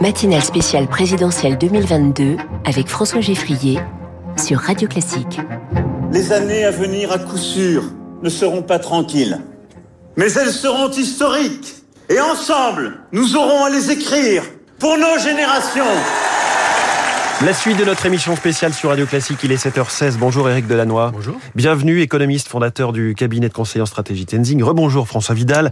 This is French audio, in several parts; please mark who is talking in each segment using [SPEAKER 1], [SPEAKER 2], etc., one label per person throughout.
[SPEAKER 1] Matinale spéciale présidentielle 2022 avec François Geffrier sur Radio Classique.
[SPEAKER 2] Les années à venir, à coup sûr, ne seront pas tranquilles. Mais elles seront historiques. Et ensemble, nous aurons à les écrire pour nos générations.
[SPEAKER 3] La suite de notre émission spéciale sur Radio Classique, il est 7h16. Bonjour Eric Delannoy.
[SPEAKER 4] Bonjour.
[SPEAKER 3] Bienvenue, économiste, fondateur du cabinet de conseil en stratégie Tenzing. Rebonjour François Vidal,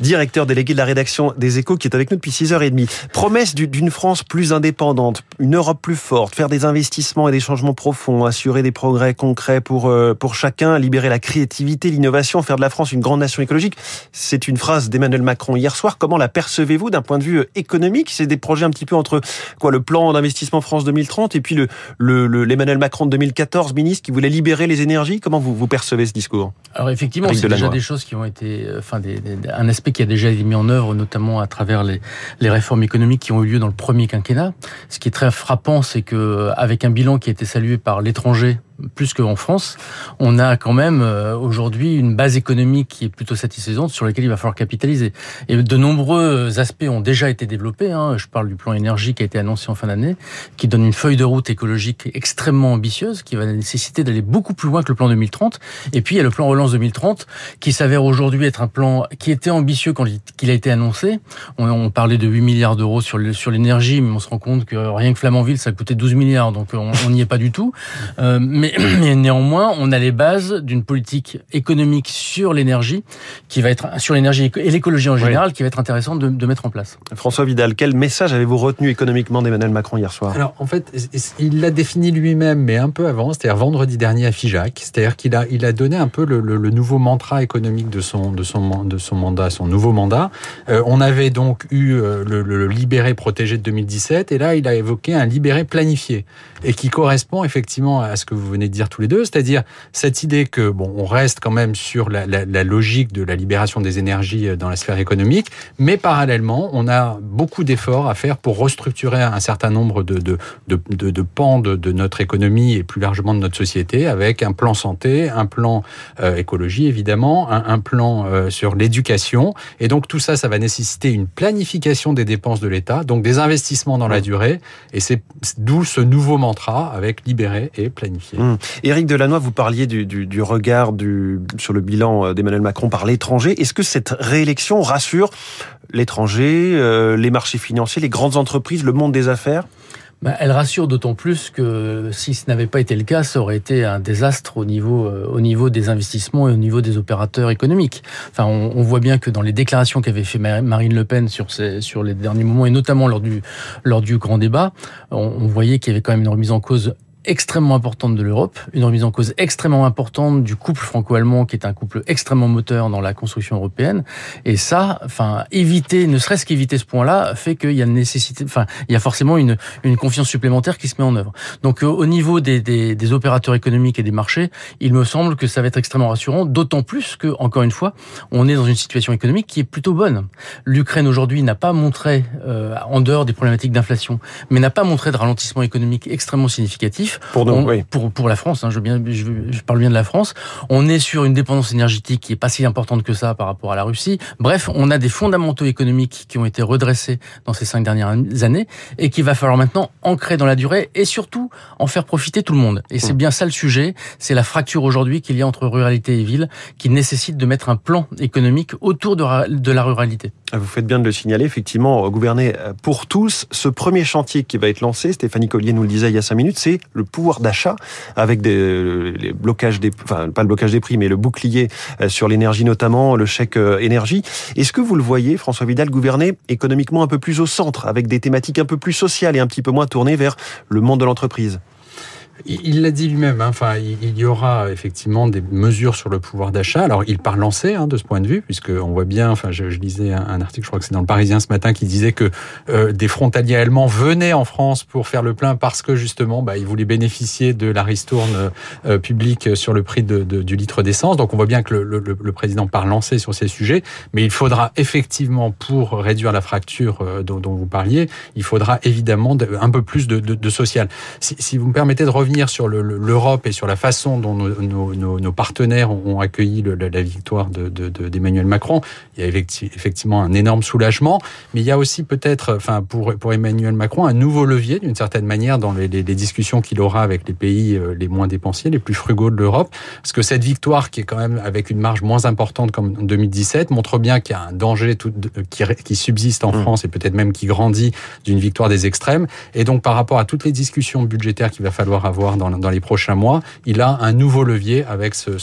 [SPEAKER 3] directeur délégué de la rédaction des Échos qui est avec nous depuis 6h30. Promesse d'une France plus indépendante, une Europe plus forte, faire des investissements et des changements profonds, assurer des progrès concrets pour, euh, pour chacun, libérer la créativité, l'innovation, faire de la France une grande nation écologique. C'est une phrase d'Emmanuel Macron hier soir. Comment la percevez-vous d'un point de vue économique? C'est des projets un petit peu entre quoi le plan d'investissement France 2030 et puis le, le, l'Emmanuel Macron de 2014, ministre, qui voulait libérer les énergies. Comment vous, vous percevez ce discours?
[SPEAKER 4] Alors effectivement, c'est déjà des choses qui ont été, euh, enfin, des, un aspect qui a déjà été mis en œuvre, notamment à travers les, les réformes économiques qui ont eu lieu dans le premier quinquennat. Ce qui est très frappant, c'est que avec un bilan qui a été salué par l'étranger plus qu'en France, on a quand même euh, aujourd'hui une base économique qui est plutôt satisfaisante sur laquelle il va falloir capitaliser. Et de nombreux aspects ont déjà été développés. Hein. Je parle du plan énergie qui a été annoncé en fin d'année, qui donne une feuille de route écologique extrêmement ambitieuse, qui va nécessiter d'aller beaucoup plus loin que le plan 2030. Et puis il y a le plan relance 2030, qui s'avère aujourd'hui être un plan qui était ambitieux quand il a été annoncé. On, parlait de 8 milliards d'euros sur l'énergie, mais on se rend compte que rien que Flamanville, ça coûtait 12 milliards, donc on n'y est pas du tout. Euh, mais mais, néanmoins, on a les bases d'une politique économique sur l'énergie qui va être sur l'énergie et l'écologie en général qui va être intéressante de, de, mettre en place.
[SPEAKER 3] François Vidal, quel message avez-vous retenu économiquement d'Emmanuel Macron hier soir?
[SPEAKER 5] Alors en fait, il l'a défini lui-même, mais un peu avant, c'est-à-dire vendredi dernier à Figeac, c'est-à-dire qu'il a il a donné un peu le, le, le, nouveau mantra économique de son de son de son mandat, son nouveau mandat. Euh, on avait donc eu euh, le, le libéré protégé de 2017, et là il a évoqué un libéré planifié et qui correspond effectivement à ce que vous venez de dire tous les deux, c'est-à-dire cette idée que bon, on reste quand même sur la, la, la, logique de la libération des énergies euh, dans la sphère économique, mais parallèlement, on a beaucoup d'efforts à faire pour restructurer un certain nombre de, de, de, de, de pans de, de, notre économie et plus largement de notre société, avec un plan santé, un plan euh, écologie évidemment, un, un plan euh, sur l'éducation, et donc tout ça, ça va nécessiter une planification des dépenses de l'État, donc des investissements dans la durée, et c'est d'où ce nouveau mantra avec libérer et planifier.
[SPEAKER 3] Mmh. Éric Delannoy, vous parliez du, regard sur le bilan euh, d'Emmanuel Macron par l'étranger. Est-ce que cette réélection rassure l'étranger, euh, les marchés financiers, les grandes entreprises, le monde des affaires?
[SPEAKER 4] Bah, elle rassure d'autant plus que si ce n'avait pas été le cas, ça aurait été un désastre au niveau, euh, des investissements et au niveau des opérateurs économiques. Enfin, on, voit bien que dans les déclarations qu'avait fait Marine Le Pen sur, les derniers moments, et notamment lors du, lors du grand débat, on, on voyait qu'il y avait quand même une remise en cause extrêmement importante de l'Europe, une remise en cause extrêmement importante du couple franco-allemand qui est un couple extrêmement moteur dans la construction européenne. Et ça, enfin, éviter, ne serait-ce qu'éviter ce point-là, fait qu'il y a nécessité, enfin, il y a forcément une, une confiance supplémentaire qui se met en œuvre. Donc, euh, au niveau des, des, des, opérateurs économiques et des marchés, il me semble que ça va être extrêmement rassurant, d'autant plus que, encore une fois, on est dans une situation économique qui est plutôt bonne. L'Ukraine aujourd'hui n'a pas montré, euh, en dehors des problématiques d'inflation, mais n'a pas montré de ralentissement économique extrêmement significatif
[SPEAKER 3] pour, nous,
[SPEAKER 4] on,
[SPEAKER 3] oui.
[SPEAKER 4] pour, pour la France. Hein, je, bien, je, je, parle bien de la France. On est sur une dépendance énergétique qui est pas si importante que ça par rapport à la Russie. Bref, on a des fondamentaux économiques qui ont été redressés dans ces cinq dernières années et qu'il va falloir maintenant ancrer dans la durée et surtout en faire profiter tout le monde. Et c'est mmh. bien ça le sujet. C'est la fracture aujourd'hui qu'il y a entre ruralité et ville qui nécessite de mettre un plan économique autour de, de la ruralité.
[SPEAKER 3] Vous faites bien de le signaler, effectivement, gouverner pour tous. Ce premier chantier qui va être lancé, Stéphanie Collier nous le disait il y a cinq minutes, c'est le pouvoir d'achat avec des les blocages des, enfin pas le blocage des prix, mais le bouclier sur l'énergie notamment, le chèque énergie. Est-ce que vous le voyez, François Vidal, gouverner économiquement un peu plus au centre, avec des thématiques un peu plus sociales et un petit peu moins tournées vers le monde de l'entreprise?
[SPEAKER 5] Il l'a dit lui-même, hein, enfin, il y aura effectivement des mesures sur le pouvoir d'achat. Alors, il part lancé hein, de ce point de vue, puisqu'on voit bien, enfin, je, lisais un, article, je crois que c'est dans le Parisien ce matin, qui disait que euh, des frontaliers allemands venaient en France pour faire le plein parce que justement, bah, ils voulaient bénéficier de la ristourne euh, publique sur le prix du litre d'essence. Donc, on voit bien que le, président part lancé sur ces sujets, mais il faudra effectivement, pour réduire la fracture euh, dont, vous parliez, il faudra évidemment un peu plus de, de social. Si, si vous me permettez de revenir sur l'Europe et sur la façon dont nos, partenaires ont accueilli la victoire d'Emmanuel de, Macron, il y a effectivement un énorme soulagement, mais il y a aussi peut-être, enfin pour, pour Emmanuel Macron, un nouveau levier d'une certaine manière dans les, les, discussions qu'il aura avec les pays euh, les moins dépensiers, les plus frugaux de l'Europe, parce que cette victoire qui est quand même avec une marge moins importante comme en 2017 montre bien qu'il y a un danger tout, qui, qui subsiste en mmh. France et peut-être même qui grandit d'une victoire des extrêmes. Et donc par rapport à toutes les discussions budgétaires qu'il va falloir avoir dans, dans les prochains mois, il a un nouveau levier avec ce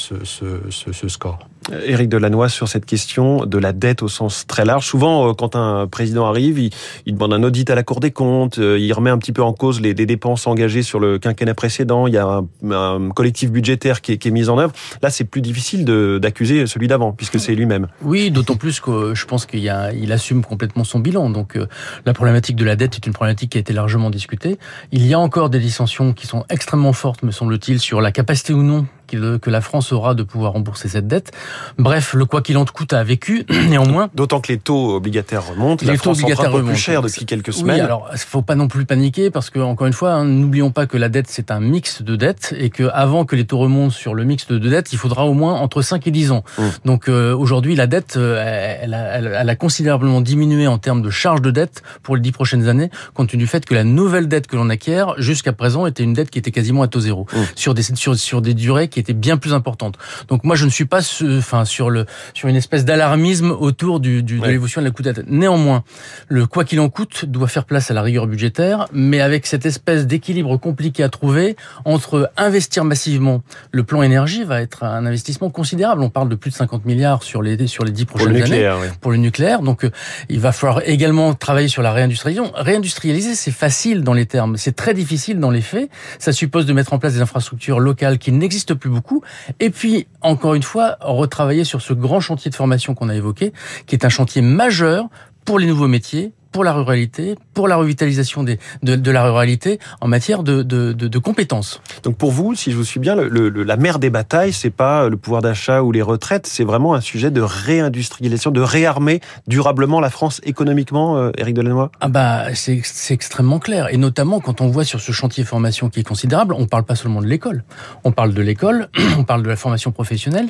[SPEAKER 5] score.
[SPEAKER 3] Éric Delannoy, sur cette question de la dette au sens très large. Souvent, euh, quand un président arrive, il, demande un audit à la Cour des comptes, euh, il remet un petit peu en cause les, dépenses engagées sur le quinquennat précédent, il y a un, collectif budgétaire qui est, mis en œuvre. Là, c'est plus difficile d'accuser celui d'avant, puisque c'est lui-même.
[SPEAKER 4] Oui, d'autant plus que je pense qu'il il assume complètement son bilan. Donc, euh, la problématique de la dette est une problématique qui a été largement discutée. Il y a encore des dissensions qui sont extrêmement fortes, me semble-t-il, sur la capacité ou non que la France aura de pouvoir rembourser cette dette. Bref, le quoi qu'il en coûte a vécu, néanmoins.
[SPEAKER 3] D'autant que les taux obligataires remontent. Les la taux France obligataires remontent. plus cher depuis quelques semaines.
[SPEAKER 4] Oui, alors, faut pas non plus paniquer parce que, encore une fois, hein, n'oublions pas que la dette, c'est un mix de dettes et que avant que les taux remontent sur le mix de dettes, il faudra au moins entre 5 et 10 ans. Mmh. Donc, euh, aujourd'hui, la dette, euh, elle, a, elle, a, considérablement diminué en termes de charge de dette pour les 10 prochaines années, compte tenu du fait que la nouvelle dette que l'on acquiert, jusqu'à présent, était une dette qui était quasiment à taux zéro. Mmh. Sur des, sur, sur des durées qui était bien plus importante. Donc moi, je ne suis pas, enfin, sur le sur une espèce d'alarmisme autour du, du de l'évolution de la coût de Néanmoins, le quoi qu'il en coûte doit faire place à la rigueur budgétaire, mais avec cette espèce d'équilibre compliqué à trouver entre investir massivement. Le plan énergie va être un investissement considérable. On parle de plus de 50 milliards sur les sur les 10 prochaines années pour le nucléaire. Donc euh, il va falloir également travailler sur la réindustrialisation. Réindustrialiser, c'est facile dans les termes, c'est très difficile dans les faits. Ça suppose de mettre en place des infrastructures locales qui n'existent plus beaucoup. Et puis, encore une fois, retravailler sur ce grand chantier de formation qu'on a évoqué, qui est un chantier majeur pour les nouveaux métiers, pour la ruralité, pour la revitalisation des, de, de la ruralité en matière de, de, de, compétences.
[SPEAKER 3] Donc pour vous, si je vous suis bien, le, la mère des batailles, c'est pas le pouvoir d'achat ou les retraites, c'est vraiment un sujet de réindustrialisation, de réarmer durablement la France économiquement, euh, Éric Delannoy?
[SPEAKER 4] Ah bah c'est extrêmement clair, et notamment quand on voit sur ce chantier formation qui est considérable, on parle pas seulement de l'école, on parle de l'école, on parle de la formation professionnelle,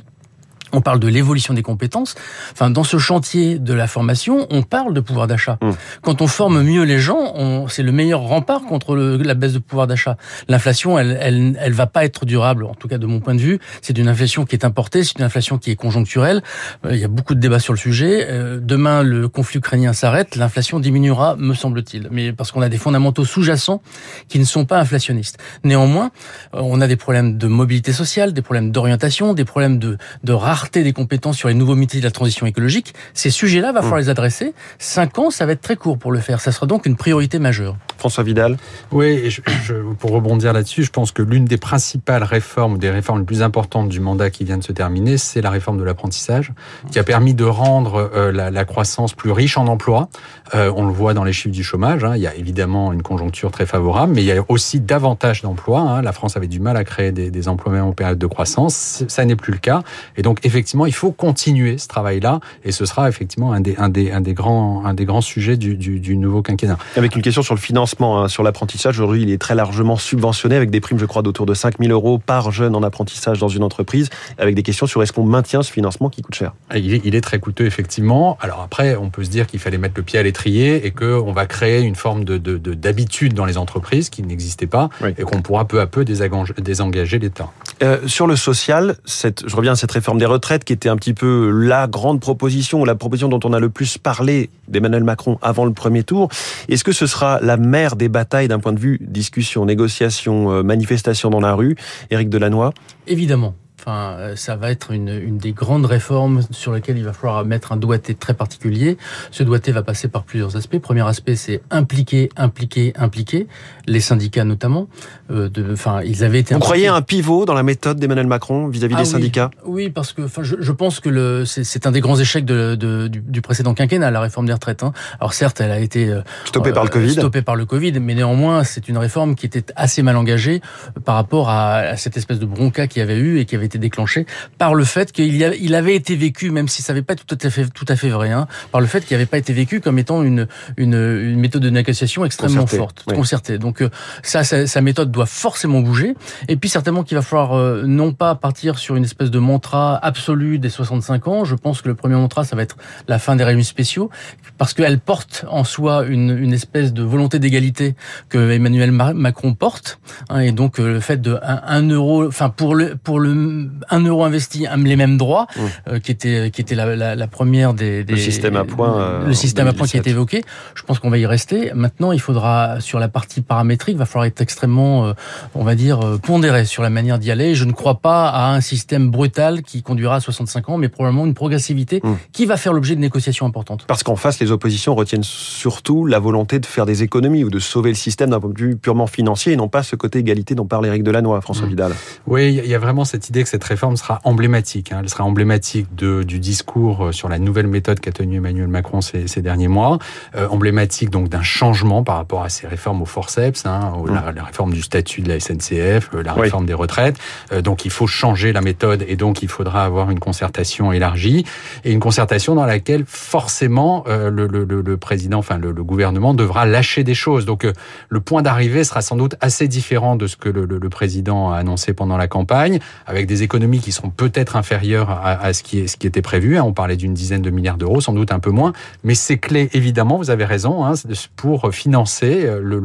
[SPEAKER 4] on parle de l'évolution des compétences. Enfin, dans ce chantier de la formation, on parle de pouvoir d'achat. Mmh. Quand on forme mieux les gens, c'est le meilleur rempart contre la baisse de pouvoir d'achat. L'inflation, elle, elle, elle va pas être durable. En tout cas, de mon point de vue, c'est une inflation qui est importée, c'est une inflation qui est conjoncturelle. Euh, il y a beaucoup de débats sur le sujet. Euh, demain, le conflit ukrainien s'arrête, l'inflation diminuera, me semble-t-il. Mais parce qu'on a des fondamentaux sous-jacents qui ne sont pas inflationnistes. Néanmoins, euh, on a des problèmes de mobilité sociale, des problèmes d'orientation, des problèmes de, de des compétences sur les nouveaux métiers de la transition écologique, ces sujets-là, va falloir mm. les adresser. Cinq ans, ça va être très court pour le faire. Ça sera donc une priorité majeure.
[SPEAKER 3] François Vidal
[SPEAKER 5] Oui, je, pour rebondir là-dessus, je pense que l'une des principales réformes, des réformes les plus importantes du mandat qui vient de se terminer, c'est la réforme de l'apprentissage, qui a permis de rendre euh, la, croissance plus riche en emplois. Euh, on le voit dans les chiffres du chômage. Hein. il y a évidemment une conjoncture très favorable, mais il y a aussi davantage d'emplois. Hein. La France avait du mal à créer des, des emplois même en période de croissance. Ça n'est plus le cas. Et donc, effectivement, il faut continuer ce travail-là, et ce sera effectivement un des, un des, un des, grands, un des grands sujets du, du, du nouveau quinquennat.
[SPEAKER 3] Avec une question sur le financement, hein, sur l'apprentissage, aujourd'hui, il est très largement subventionné avec des primes, je crois, d'autour de 5 000 euros par jeune en apprentissage dans une entreprise, avec des questions sur est-ce qu'on maintient ce financement qui coûte cher
[SPEAKER 5] il est, il est, très coûteux, effectivement. Alors après, on peut se dire qu'il fallait mettre le pied à l'étrier et qu'on va créer une forme de, d'habitude dans les entreprises qui n'existait pas et qu'on pourra peu à peu désengager l'État.
[SPEAKER 3] Euh, sur le social, cette, je reviens à cette réforme des retraites, qui était un petit peu la grande proposition, la proposition dont on a le plus parlé d'Emmanuel Macron avant le premier tour. Est-ce que ce sera la mère des batailles d'un point de vue discussion, négociation, euh, manifestation dans la rue? Éric Delannoy?
[SPEAKER 4] Évidemment. Enfin, euh, ça va être une, une, des grandes réformes sur lesquelles il va falloir mettre un doigté très particulier. Ce doigté va passer par plusieurs aspects. Premier aspect, c'est impliquer, impliquer, impliquer les syndicats notamment. Euh, de, enfin, ils avaient été.
[SPEAKER 3] Vous croyez un pivot dans la méthode d'Emmanuel Macron vis-à-vis des
[SPEAKER 4] ah
[SPEAKER 3] syndicats?
[SPEAKER 4] Oui, parce que, enfin, je, je pense que c'est, un des grands échecs de, de, du, du, précédent quinquennat, la réforme des retraites. Hein. Alors certes, elle a été
[SPEAKER 3] euh, stoppée par le Covid.
[SPEAKER 4] Stoppée par le Covid, mais néanmoins, c'est une réforme qui était assez mal engagée par rapport à, à cette espèce de bronca qu'il y avait eu et qui avait été déclenché par le fait qu'il il avait été vécu, même si ça n'avait pas tout à fait, tout à fait vrai, hein, par le fait qu'il n'avait pas été vécu comme étant une, une, une méthode de négociation extrêmement forte, concertée. Donc euh, ça, sa méthode doit forcément bouger. Et puis certainement qu'il va falloir euh, non pas partir sur une espèce de mantra absolu des 65 ans. Je pense que le premier mantra, ça va être la fin des régimes spéciaux, parce qu'elle porte en soi une, une espèce de volonté d'égalité que Emmanuel Macron porte, hein, et donc euh, le fait de 1 euro, enfin pour le pour le 1 euro investi, les mêmes droits, mmh. qui était qui était la, la, la première des, des,
[SPEAKER 3] le système à points,
[SPEAKER 4] le système à points qui a été évoqué. Je pense qu'on va y rester. Maintenant, il faudra sur la partie paramétrique, va falloir être extrêmement, on va dire, pondéré sur la manière d'y aller. Je ne crois pas à un système brutal qui conduira à 65 ans, mais probablement une progressivité mmh. qui va faire l'objet de négociations importantes.
[SPEAKER 3] Parce qu'en face, les oppositions retiennent surtout la volonté de faire des économies ou de sauver le système d'un point de vue purement financier et non pas ce côté égalité dont parle Éric Delannoy, François mmh. Vidal.
[SPEAKER 5] Oui, il y a vraiment cette idée que cette réforme sera emblématique. Hein. Elle sera emblématique de, du discours euh, sur la nouvelle méthode qu'a tenu Emmanuel Macron ces, ces derniers mois, euh, emblématique donc d'un changement par rapport à ces réformes au forceps, hein, mmh. la, réforme du statut de la SNCF, euh, la réforme des retraites. Euh, donc il faut changer la méthode et donc il faudra avoir une concertation élargie et une concertation dans laquelle forcément euh, le, le, le, président, enfin le, gouvernement devra lâcher des choses. Donc le point d'arrivée sera sans doute assez différent de ce que le, président a annoncé pendant la campagne, avec des économies qui seront peut-être inférieures à, à, ce, qui est, ce qui était prévu. Hein. On parlait d'une dizaine de milliards d'euros, sans doute un peu moins, mais c'est clé évidemment, vous avez raison, hein, pour financer le,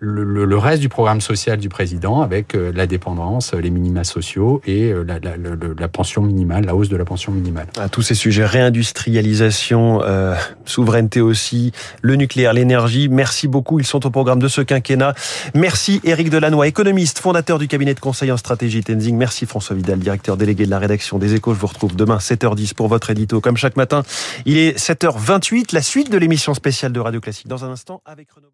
[SPEAKER 5] le, le, reste du programme social du président avec la dépendance, les minima sociaux et la, la, la pension minimale, la hausse de la pension minimale.
[SPEAKER 3] À tous ces sujets, réindustrialisation, euh, souveraineté aussi, le nucléaire, l'énergie. Merci beaucoup. Ils sont au programme de ce quinquennat. Merci Éric Delannoy, économiste, fondateur du cabinet de conseil en stratégie Tenzing. Merci François Vidal, directeur délégué de la rédaction des Échos. Je vous retrouve demain 7h10 pour votre édito. Comme chaque matin, il est 7h28. La suite de l'émission spéciale de Radio Classique dans un instant avec Renaud.